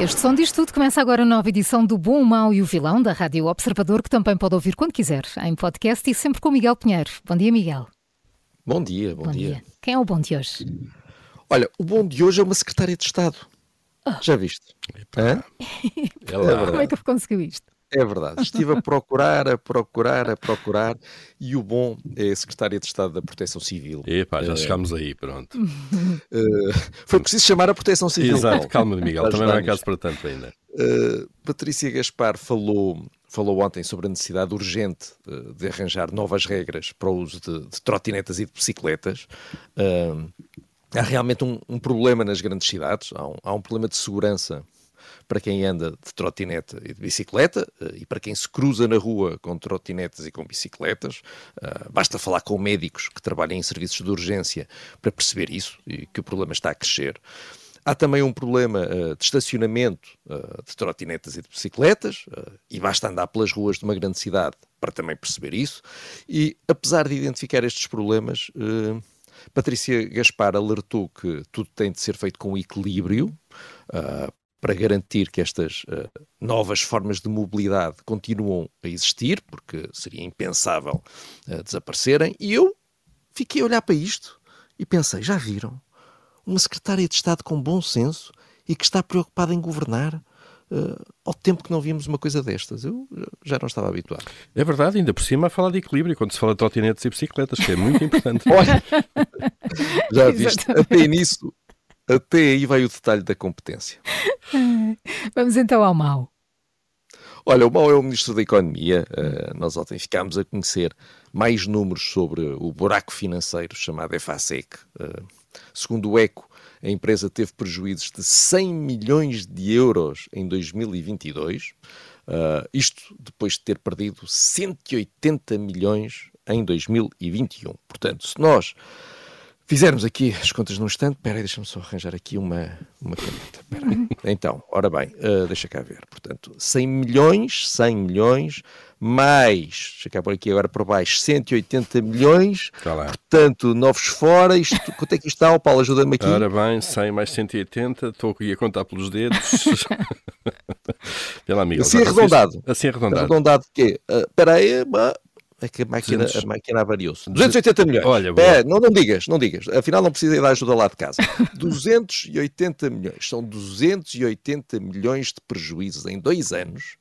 Este som diz tudo. Começa agora a nova edição do Bom, o Mau e o Vilão da Rádio Observador, que também pode ouvir quando quiser, em podcast e sempre com Miguel Pinheiro. Bom dia, Miguel. Bom dia, bom, bom dia. dia. Quem é o bom de hoje? Olha, o bom de hoje é uma secretária de Estado. Oh. Já viste? Hã? É Como é que conseguiu isto? É verdade. Estive a procurar, a procurar, a procurar e o bom é a Secretária de Estado da Proteção Civil. Epá, já uh, chegámos aí, pronto. Uh, foi preciso chamar a Proteção Civil. Exato, calma, Miguel, também não é caso para tanto ainda. Uh, Patrícia Gaspar falou, falou ontem sobre a necessidade urgente de arranjar novas regras para o uso de, de trotinetas e de bicicletas há realmente um, um, problema nas grandes cidades, há um, há um, problema de segurança para quem anda de trotinete e de bicicleta eh, e para quem se cruza na rua com trotinetes e com bicicletas. Uh, basta falar com médicos que trabalham em serviços de urgência para perceber isso e que o problema está a crescer. Há também um problema uh, de estacionamento de trotinetas e de bicicletas, e basta andar pelas ruas de uma grande cidade para também perceber isso. E apesar de identificar estes problemas, Patrícia Gaspar alertou que tudo tem de ser feito com equilíbrio, para garantir que estas uh, novas formas de mobilidade continuam a existir, porque seria impensável uh, desaparecerem. E eu fiquei a olhar para isto e pensei: já viram? Uma secretária de Estado com bom senso e que está preocupada em governar. Uh, ao tempo que não víamos uma coisa destas, eu já não estava habituado. É verdade, ainda por cima a falar de equilíbrio quando se fala de trotinetes e bicicletas, que é muito importante. Olha, já viste, até nisso até aí vai o detalhe da competência. Vamos então ao mau. Olha, o mau é o Ministro da Economia. Uh, nós ontem ficámos a conhecer mais números sobre o buraco financeiro chamado EFASEC. Uh, segundo o ECO, a empresa teve prejuízos de 100 milhões de euros em 2022. Uh, isto depois de ter perdido 180 milhões em 2021. Portanto, se nós Fizermos aqui as contas num instante. Espera aí, deixa-me só arranjar aqui uma, uma caneta. Então, ora bem, uh, deixa cá ver. Portanto, 100 milhões, 100 milhões, mais, deixa cá por aqui agora por baixo, 180 milhões. Tá lá. Portanto, novos fora. Isto, quanto é que isto está? O Paulo, ajuda-me aqui. Ora bem, 100 mais 180. Estou aqui a contar pelos dedos. Pela amiga. Assim arredondado. Assim arredondado. Arredondado de quê? Uh, espera aí, é que a máquina, 200... a máquina avariou-se. 280 milhões. Olha, não, não digas, não digas. Afinal, não precisa ir da ajuda lá de casa. 280 milhões. São 280 milhões de prejuízos em dois anos.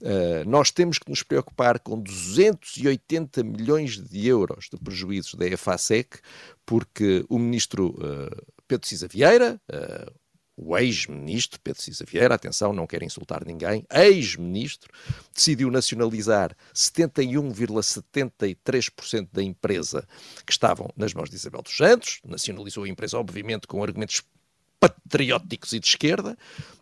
Uh, nós temos que nos preocupar com 280 milhões de euros de prejuízos da EFASEC, porque o ministro uh, Pedro Cisa Vieira, uh, o ex-ministro Pedro Cisa Vieira, atenção, não quero insultar ninguém, ex-ministro, decidiu nacionalizar 71,73% da empresa que estavam nas mãos de Isabel dos Santos, nacionalizou a empresa, obviamente, com argumentos patrióticos e de esquerda,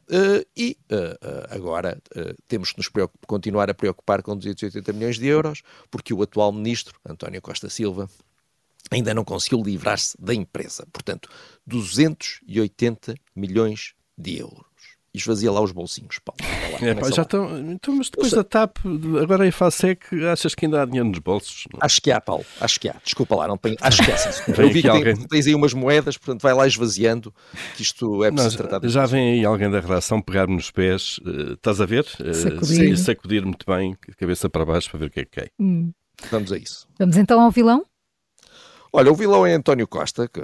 uh, e uh, uh, agora temos que nos continuar a preocupar com 280 milhões de euros, porque o atual ministro, António Costa Silva, ainda não conseguiu livrar-se da empresa. Portanto, 280 milhões de euros. E esvazia lá os bolsinhos, Paulo. Lá, é, pá, já estão, então, mas depois da TAP, agora em FASEC, achas que ainda há dinheiro nos bolsos? Não? Acho que há, Paulo. Acho que há. Desculpa lá, não tenho, acho que há. Sim, Eu vi que alguém... tem, tens aí umas moedas, portanto vai lá esvaziando, que isto é preciso tratar. Já vem aí alguém da redação pegar-me nos pés, uh, estás a ver? Uh, sacudir. sacudir muito bem, cabeça para baixo, para ver o que é que cai. Hum. Vamos a isso. Vamos então ao vilão? Olha, o vilão é António Costa, que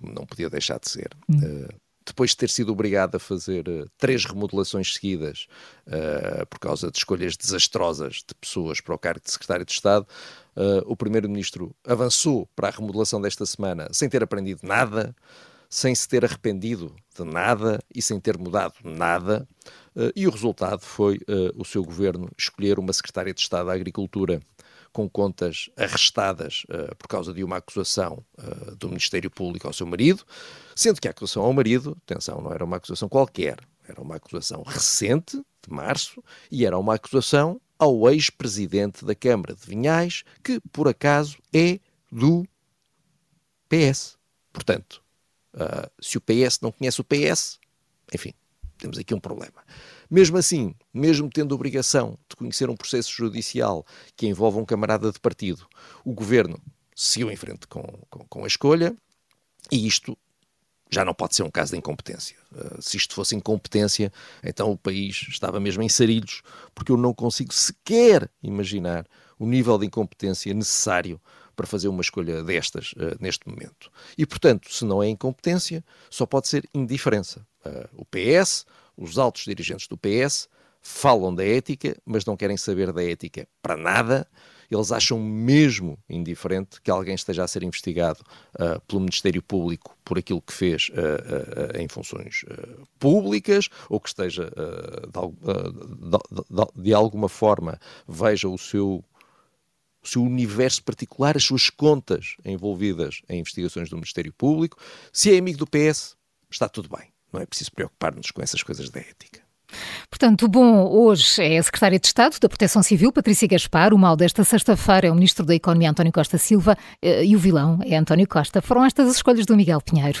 como não podia deixar de ser. Hum. Uh, depois de ter sido obrigado a fazer uh, três remodelações seguidas uh, por causa de escolhas desastrosas de pessoas para o cargo de secretário de Estado, o primeiro-ministro avançou para a remodelação desta semana sem ter aprendido nada, sem se ter arrependido de nada e sem ter mudado nada. e o resultado foi o seu governo escolher uma secretária de Estado da Agricultura com contas arrestadas uh, por causa de uma acusação uh, do Ministério Público ao seu marido, sendo que a acusação ao marido, atenção, não era uma acusação qualquer, era uma acusação recente, de março, e era uma acusação ao ex-presidente da Câmara de Vinhais, que por acaso é do PS. Portanto, uh, se o PS não conhece o PS, enfim, temos aqui um problema. Mesmo assim, mesmo tendo obrigação de conhecer um processo judicial que envolve um camarada de partido, o governo seguiu em frente com, com, com a escolha e isto já não pode ser um caso de incompetência. Uh, se isto fosse incompetência, então o país estava mesmo em sarilhos, porque eu não consigo sequer imaginar o nível de incompetência necessário para fazer uma escolha destas uh, neste momento. E, portanto, se não é incompetência, só pode ser indiferença. Uh, o PS, os altos dirigentes do PS, falam da ética, mas não querem saber da ética para nada. Eles acham mesmo indiferente que alguém esteja a ser investigado uh, pelo Ministério Público por aquilo que fez uh, uh, em funções públicas ou que esteja de, de, de, alguma forma veja o seu o seu universo particular, as suas contas envolvidas em investigações do Ministério Público. Se é amigo do PS, está tudo bem. Não é preciso preocupar-nos com essas coisas da ética. Portanto, o bom hoje é a Secretária de Estado da Proteção Civil, Patrícia Gaspar. O mal desta sexta-feira é o Ministro da Economia, António Costa Silva. Eh, e o vilão é António Costa. Foram estas as escolhas do Miguel Pinheiro.